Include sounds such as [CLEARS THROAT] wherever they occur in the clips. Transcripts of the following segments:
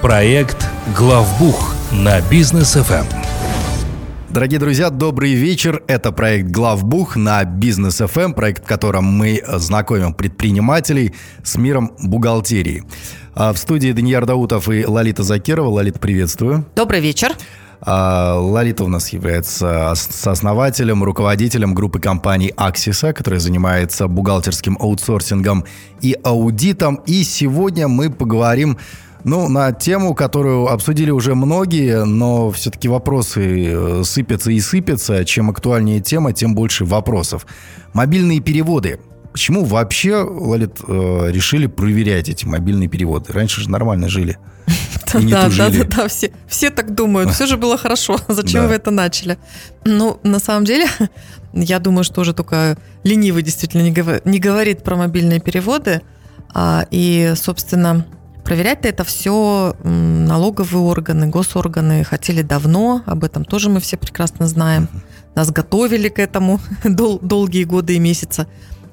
Проект «Главбух» на бизнес ФМ. Дорогие друзья, добрый вечер. Это проект «Главбух» на Бизнес ФМ, проект, в котором мы знакомим предпринимателей с миром бухгалтерии. А в студии Данияр Даутов и Лолита Закирова. Лолита, приветствую. Добрый вечер. А, Лолита у нас является сооснователем, руководителем группы компаний Аксиса, которая занимается бухгалтерским аутсорсингом и аудитом. И сегодня мы поговорим ну, на тему, которую обсудили уже многие, но все-таки вопросы э, сыпятся и сыпятся. Чем актуальнее тема, тем больше вопросов. Мобильные переводы. Почему вообще, Лолит, э, решили проверять эти мобильные переводы? Раньше же нормально жили. [LAUGHS] Да, да, да, да, да, все, все так думают. Все же было хорошо. [LAUGHS] Зачем да. вы это начали? Ну, на самом деле, [LAUGHS] я думаю, что уже только ленивый действительно не говорит про мобильные переводы. А, и, собственно, Проверять-то это все налоговые органы, госорганы хотели давно, об этом тоже мы все прекрасно знаем. Нас готовили к этому [LAUGHS] дол- долгие годы и месяцы.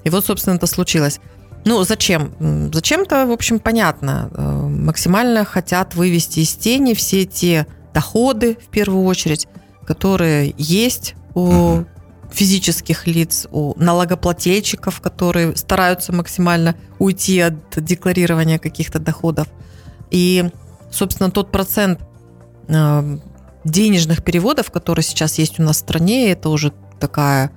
И вот, собственно, это случилось. Ну, зачем? Зачем-то, в общем, понятно. Э, максимально хотят вывести из тени все те доходы, в первую очередь, которые есть у физических лиц, у налогоплательщиков, которые стараются максимально уйти от декларирования каких-то доходов. И, собственно, тот процент э, денежных переводов, которые сейчас есть у нас в стране, это уже такая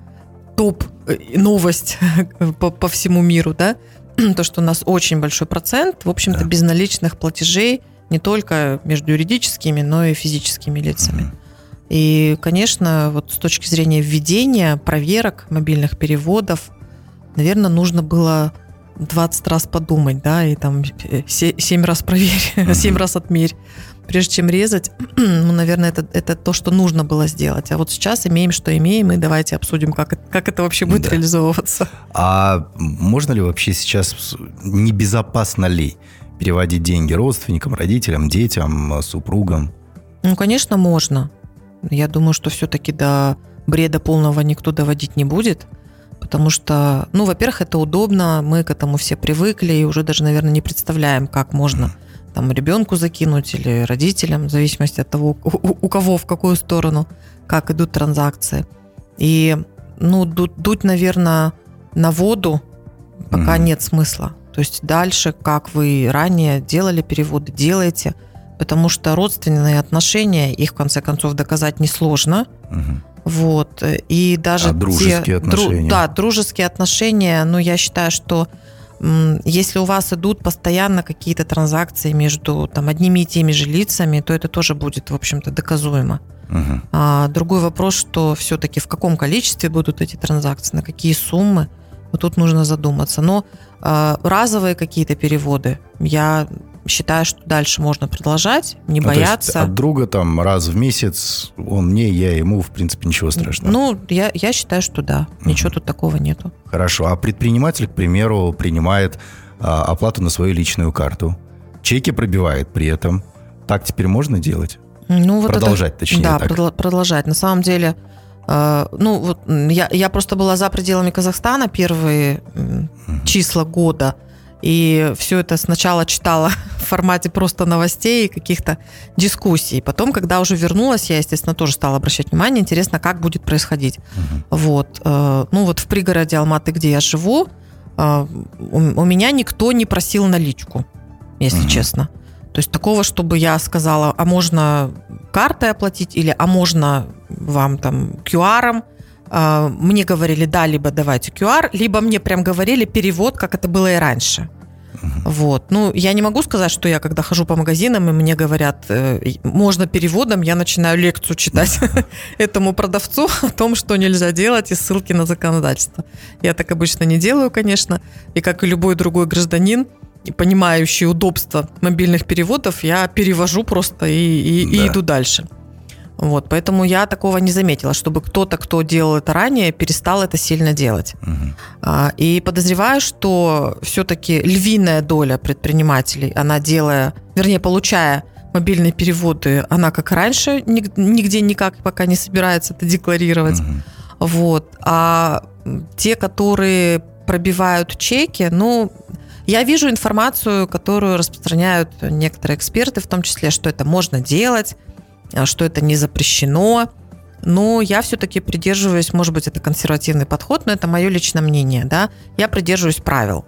топ-новость [LAUGHS] по, по всему миру, да, [CLEARS THROAT] то, что у нас очень большой процент, в общем-то, да. безналичных платежей не только между юридическими, но и физическими лицами. Угу. И, конечно, вот с точки зрения введения, проверок, мобильных переводов, наверное, нужно было 20 раз подумать, да, и там 7 раз проверь, [LAUGHS] uh-huh. 7 раз отмерь. Прежде чем резать, [CLEARS THROAT] ну, наверное, это, это то, что нужно было сделать. А вот сейчас имеем, что имеем, и давайте обсудим, как, как это вообще будет да. реализовываться. А можно ли вообще сейчас, небезопасно ли переводить деньги родственникам, родителям, детям, супругам? Ну, конечно, можно. Я думаю, что все-таки до бреда полного никто доводить не будет, потому что, ну, во-первых, это удобно, мы к этому все привыкли и уже даже, наверное, не представляем, как можно там ребенку закинуть или родителям, в зависимости от того, у, у кого в какую сторону, как идут транзакции. И, ну, дуть, дуть наверное, на воду пока mm-hmm. нет смысла. То есть дальше, как вы ранее делали переводы, делаете – потому что родственные отношения, их в конце концов доказать несложно. Угу. Вот. И даже а дружеские те, отношения? Дру, да, дружеские отношения, ну, я считаю, что если у вас идут постоянно какие-то транзакции между там, одними и теми же лицами, то это тоже будет, в общем-то, доказуемо. Угу. А, другой вопрос, что все-таки в каком количестве будут эти транзакции, на какие суммы, вот тут нужно задуматься. Но а, разовые какие-то переводы, я считаю, что дальше можно продолжать, не ну, бояться. от друга там раз в месяц, он мне, я ему, в принципе, ничего страшного. Ну, я, я считаю, что да, ничего тут такого нету. Хорошо, а предприниматель, к примеру, принимает а, оплату на свою личную карту, чеки пробивает при этом. Так теперь можно делать? Ну, вот продолжать, это, точнее. Да, так. продолжать. На самом деле, э, ну, вот я, я просто была за пределами Казахстана первые угу. числа года – и все это сначала читала [LAUGHS] в формате просто новостей и каких-то дискуссий. Потом, когда уже вернулась, я, естественно, тоже стала обращать внимание. Интересно, как будет происходить. Угу. Вот. Э, ну вот в пригороде Алматы, где я живу, э, у меня никто не просил наличку, если угу. честно. То есть такого, чтобы я сказала, а можно картой оплатить или а можно вам там QR-ом, мне говорили, да, либо давайте QR, либо мне прям говорили перевод, как это было и раньше. Вот. Ну, я не могу сказать, что я, когда хожу по магазинам, и мне говорят, э, можно переводом, я начинаю лекцию читать [LAUGHS] этому продавцу о том, что нельзя делать, и ссылки на законодательство. Я так обычно не делаю, конечно. И как и любой другой гражданин, понимающий удобство мобильных переводов, я перевожу просто и, и, да. и иду дальше. Вот, поэтому я такого не заметила, чтобы кто-то, кто делал это ранее, перестал это сильно делать. Угу. И подозреваю, что все-таки львиная доля предпринимателей, она делая, вернее, получая мобильные переводы, она как раньше нигде никак пока не собирается это декларировать. Угу. Вот. А те, которые пробивают чеки, ну, Я вижу информацию, которую распространяют некоторые эксперты, в том числе, что это можно делать, что это не запрещено. Но я все-таки придерживаюсь, может быть, это консервативный подход, но это мое личное мнение, да. Я придерживаюсь правил.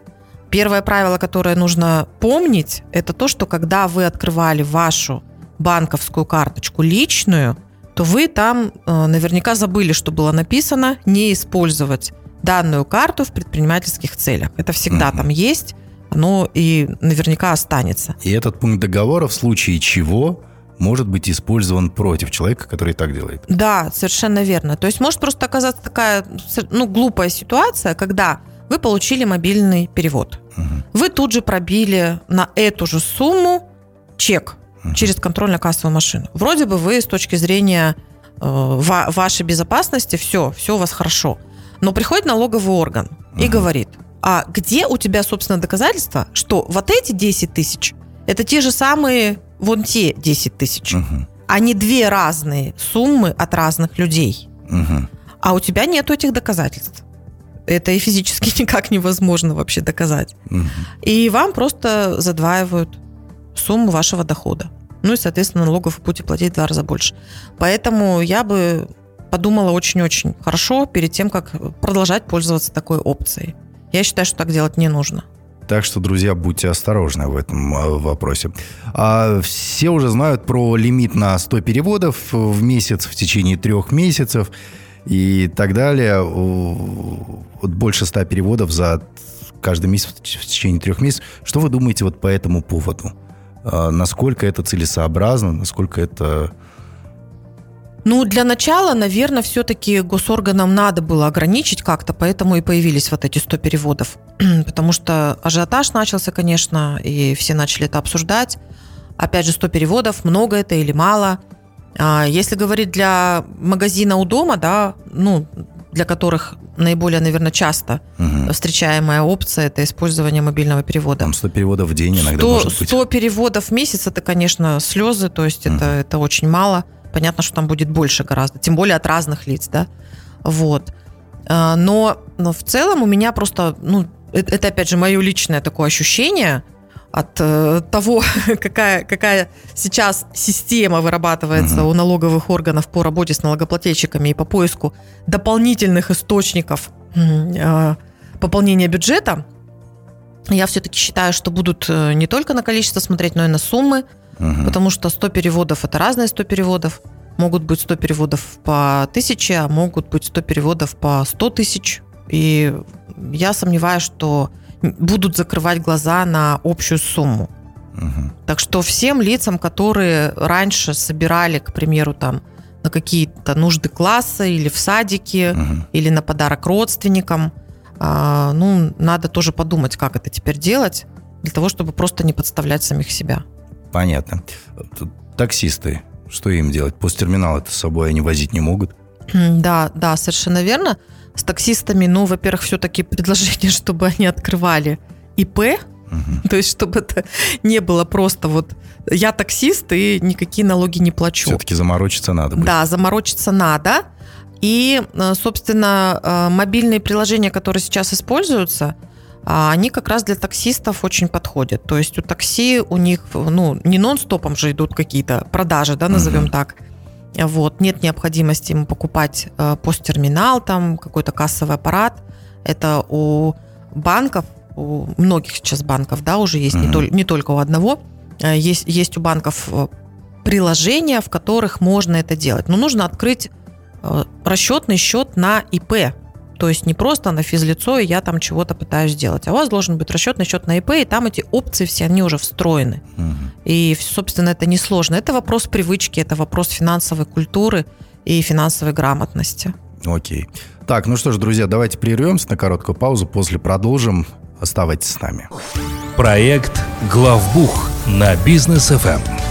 Первое правило, которое нужно помнить, это то, что когда вы открывали вашу банковскую карточку личную, то вы там э, наверняка забыли, что было написано, не использовать данную карту в предпринимательских целях. Это всегда угу. там есть, оно и наверняка останется. И этот пункт договора в случае чего может быть использован против человека, который так делает. Да, совершенно верно. То есть может просто оказаться такая ну, глупая ситуация, когда вы получили мобильный перевод. Угу. Вы тут же пробили на эту же сумму чек угу. через контрольно-кассовую машину. Вроде бы вы с точки зрения э, вашей безопасности все, все у вас хорошо. Но приходит налоговый орган угу. и говорит, а где у тебя, собственно, доказательства, что вот эти 10 тысяч это те же самые вон те 10 тысяч. Угу. Они две разные суммы от разных людей. Угу. А у тебя нет этих доказательств. Это и физически [LAUGHS] никак невозможно вообще доказать. Угу. И вам просто задваивают сумму вашего дохода. Ну и, соответственно, налогов вы будете платить в два раза больше. Поэтому я бы подумала очень-очень хорошо перед тем, как продолжать пользоваться такой опцией. Я считаю, что так делать не нужно. Так что, друзья, будьте осторожны в этом а, вопросе. А все уже знают про лимит на 100 переводов в месяц в течение трех месяцев и так далее. Вот больше 100 переводов за каждый месяц в течение трех месяцев. Что вы думаете вот по этому поводу? А, насколько это целесообразно, насколько это ну, для начала, наверное, все-таки госорганам надо было ограничить как-то, поэтому и появились вот эти 100 переводов. [CLEARS THROAT] Потому что ажиотаж начался, конечно, и все начали это обсуждать. Опять же, 100 переводов, много это или мало. А если говорить для магазина у дома, да, ну, для которых наиболее, наверное, часто угу. встречаемая опция – это использование мобильного перевода. Там 100 переводов в день иногда 100, может быть. 100 переводов в месяц – это, конечно, слезы, то есть угу. это, это очень мало – понятно, что там будет больше гораздо, тем более от разных лиц, да, вот. А, но, но в целом у меня просто, ну, это, это опять же мое личное такое ощущение от э, того, [LAUGHS] какая, какая сейчас система вырабатывается у налоговых органов по работе с налогоплательщиками и по поиску дополнительных источников э, пополнения бюджета. Я все-таки считаю, что будут э, не только на количество смотреть, но и на суммы. Угу. Потому что 100 переводов – это разные 100 переводов. Могут быть 100 переводов по тысяче, а могут быть 100 переводов по 100 тысяч. И я сомневаюсь, что будут закрывать глаза на общую сумму. Угу. Так что всем лицам, которые раньше собирали, к примеру, там на какие-то нужды класса или в садике, угу. или на подарок родственникам, а, ну, надо тоже подумать, как это теперь делать, для того, чтобы просто не подставлять самих себя. Понятно. Таксисты, что им делать? Посттерминал это с собой они возить не могут? Да, да, совершенно верно. С таксистами, ну, во-первых, все-таки предложение, [LAUGHS] чтобы они открывали ИП, угу. то есть чтобы это не было просто вот я таксист и никакие налоги не плачу. Все-таки заморочиться надо. Будет. Да, заморочиться надо. И, э, собственно, э, мобильные приложения, которые сейчас используются, они как раз для таксистов очень подходят. То есть у такси у них ну, не нон-стопом же идут какие-то продажи, да, назовем uh-huh. так. Вот, нет необходимости ему покупать э, посттерминал, там какой-то кассовый аппарат. Это у банков, у многих сейчас банков, да, уже есть, uh-huh. не, тол- не только у одного, э, есть, есть у банков э, приложения, в которых можно это делать. Но нужно открыть расчетный счет на ИП, то есть не просто на физлицо, и я там чего-то пытаюсь сделать. А у вас должен быть расчетный счет на ИП, и там эти опции все, они уже встроены. Угу. И, собственно, это несложно. Это вопрос привычки, это вопрос финансовой культуры и финансовой грамотности. Окей. Так, ну что ж, друзья, давайте прервемся на короткую паузу, после продолжим. Оставайтесь с нами. Проект «Главбух» на бизнес FM.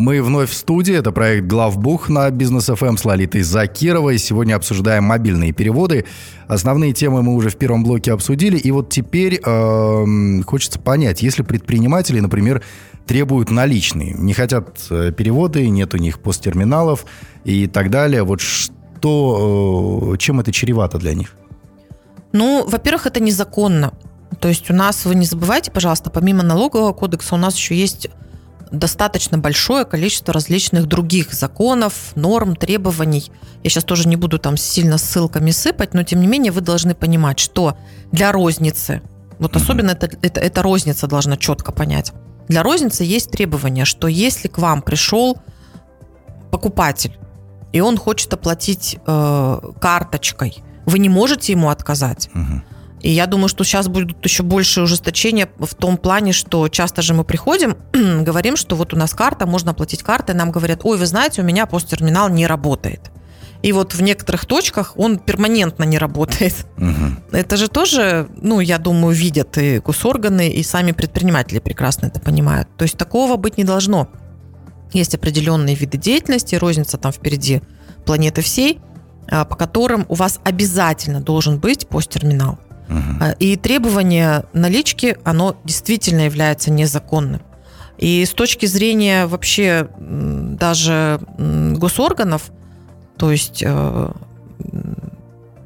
Мы вновь в студии. Это проект «Главбух» на Бизнес ФМ с Лолитой Закировой. Сегодня обсуждаем мобильные переводы. Основные темы мы уже в первом блоке обсудили. И вот теперь э, хочется понять, если предприниматели, например, требуют наличные, не хотят э, переводы, нет у них посттерминалов и так далее, вот что, э, чем это чревато для них? Ну, во-первых, это незаконно. То есть у нас, вы не забывайте, пожалуйста, помимо налогового кодекса у нас еще есть достаточно большое количество различных других законов, норм, требований. Я сейчас тоже не буду там сильно ссылками сыпать, но тем не менее вы должны понимать, что для розницы, вот особенно это, это, это розница должна четко понять, для розницы есть требования, что если к вам пришел покупатель, и он хочет оплатить э, карточкой, вы не можете ему отказать. Мгм. И я думаю, что сейчас будут еще больше ужесточения в том плане, что часто же мы приходим, [CLEARS THROAT] говорим, что вот у нас карта, можно оплатить картой, нам говорят, ой, вы знаете, у меня посттерминал не работает. И вот в некоторых точках он перманентно не работает. Мгм. Это же тоже, ну, я думаю, видят и госорганы, и сами предприниматели прекрасно это понимают. То есть такого быть не должно. Есть определенные виды деятельности, розница там впереди планеты всей, а, по которым у вас обязательно должен быть посттерминал. А, И требование налички, оно действительно является незаконным. И с точки зрения вообще даже госорганов, то есть э,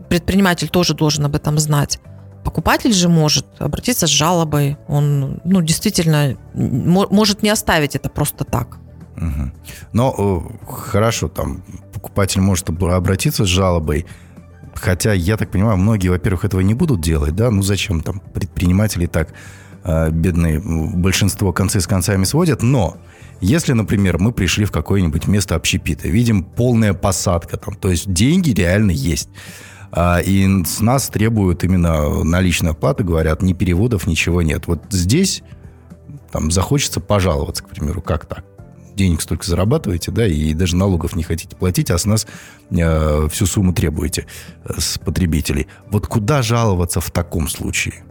предприниматель тоже должен об этом знать. Покупатель же может обратиться с жалобой. Он, ну, действительно, мо- может не оставить это просто так. Мгм. Но э, хорошо, там покупатель может об- обратиться с жалобой, хотя, я так понимаю, многие, во-первых, этого не будут делать, да, ну зачем там предприниматели так э, бедные, большинство концы с концами сводят, но если, например, мы пришли в какое-нибудь место общепита, видим полная посадка там, то есть деньги реально есть, а, и с нас требуют именно наличной оплаты, говорят, ни переводов, ничего нет. Вот здесь там захочется пожаловаться, к примеру, как так? Денег столько зарабатываете, да, и даже налогов не хотите платить, а с нас э, всю сумму требуете э, с потребителей. Вот куда жаловаться в таком случае?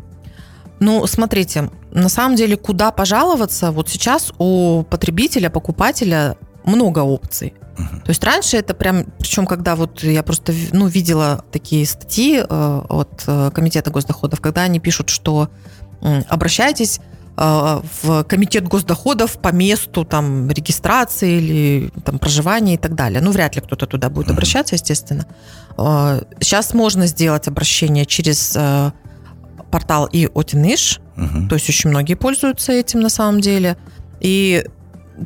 Ну, смотрите, на самом деле, куда пожаловаться, вот сейчас у потребителя, покупателя много опций. То есть раньше это прям, причем когда вот я просто ну, видела такие статьи э, от э, Комитета госдоходов, когда они пишут, что м, обращайтесь э, в Комитет госдоходов по месту там регистрации или там проживания и так далее. Ну, вряд ли кто-то туда будет обращаться, естественно. Э, Сейчас можно сделать обращение через э, портал и Отиниш, Мгм. то есть очень многие пользуются этим на самом деле. И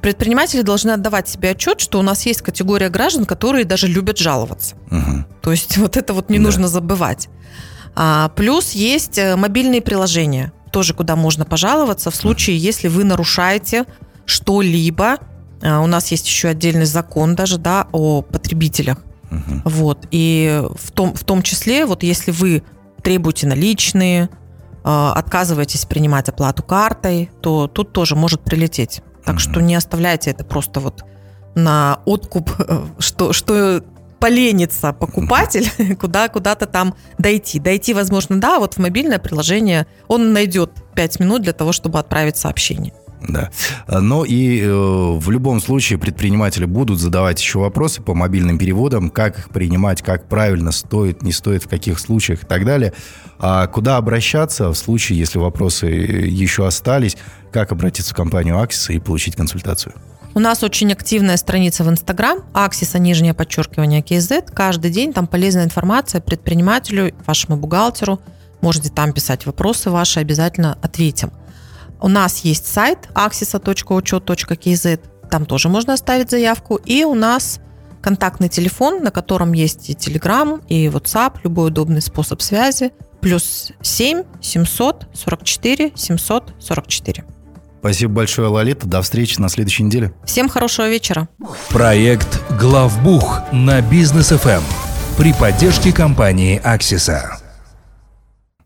предприниматели должны отдавать себе отчет, что у нас есть категория граждан, которые даже любят жаловаться. Мгм. То есть вот это вот не Да. нужно забывать. А, плюс есть э, мобильные приложения, тоже куда можно пожаловаться в случае, если вы нарушаете что-либо. А, У нас есть еще отдельный закон даже, да, о потребителях. Мгм. Вот. И в том, в том числе, вот если вы требуете наличные, э, отказываетесь принимать оплату картой, то тут тоже может прилететь. Так Мгм. что не оставляйте это просто вот на откуп, [LAUGHS] что, что поленится покупатель, [LAUGHS] куда куда-то там дойти. Дойти, возможно, да, вот в мобильное приложение он найдет 5 минут для того, чтобы отправить сообщение. Да. Но и э, в любом случае предприниматели будут задавать еще вопросы по мобильным переводам, как их принимать, как правильно стоит, не стоит, в каких случаях и так далее. А куда обращаться в случае, если вопросы еще остались, как обратиться в компанию Аксис и получить консультацию? У нас очень активная страница в Инстаграм, Аксиса, нижнее подчеркивание, KZ. Каждый день там полезная информация предпринимателю, вашему бухгалтеру. Можете там писать вопросы ваши, обязательно ответим. У нас есть сайт axisa.учет.kz, там тоже можно оставить заявку. И у нас контактный телефон, на котором есть и Telegram, и WhatsApp, любой удобный способ связи. Плюс 7 744 744. Спасибо большое, Лолита. До встречи на следующей неделе. Всем хорошего вечера. Проект «Главбух» на Бизнес ФМ при поддержке компании «Аксиса».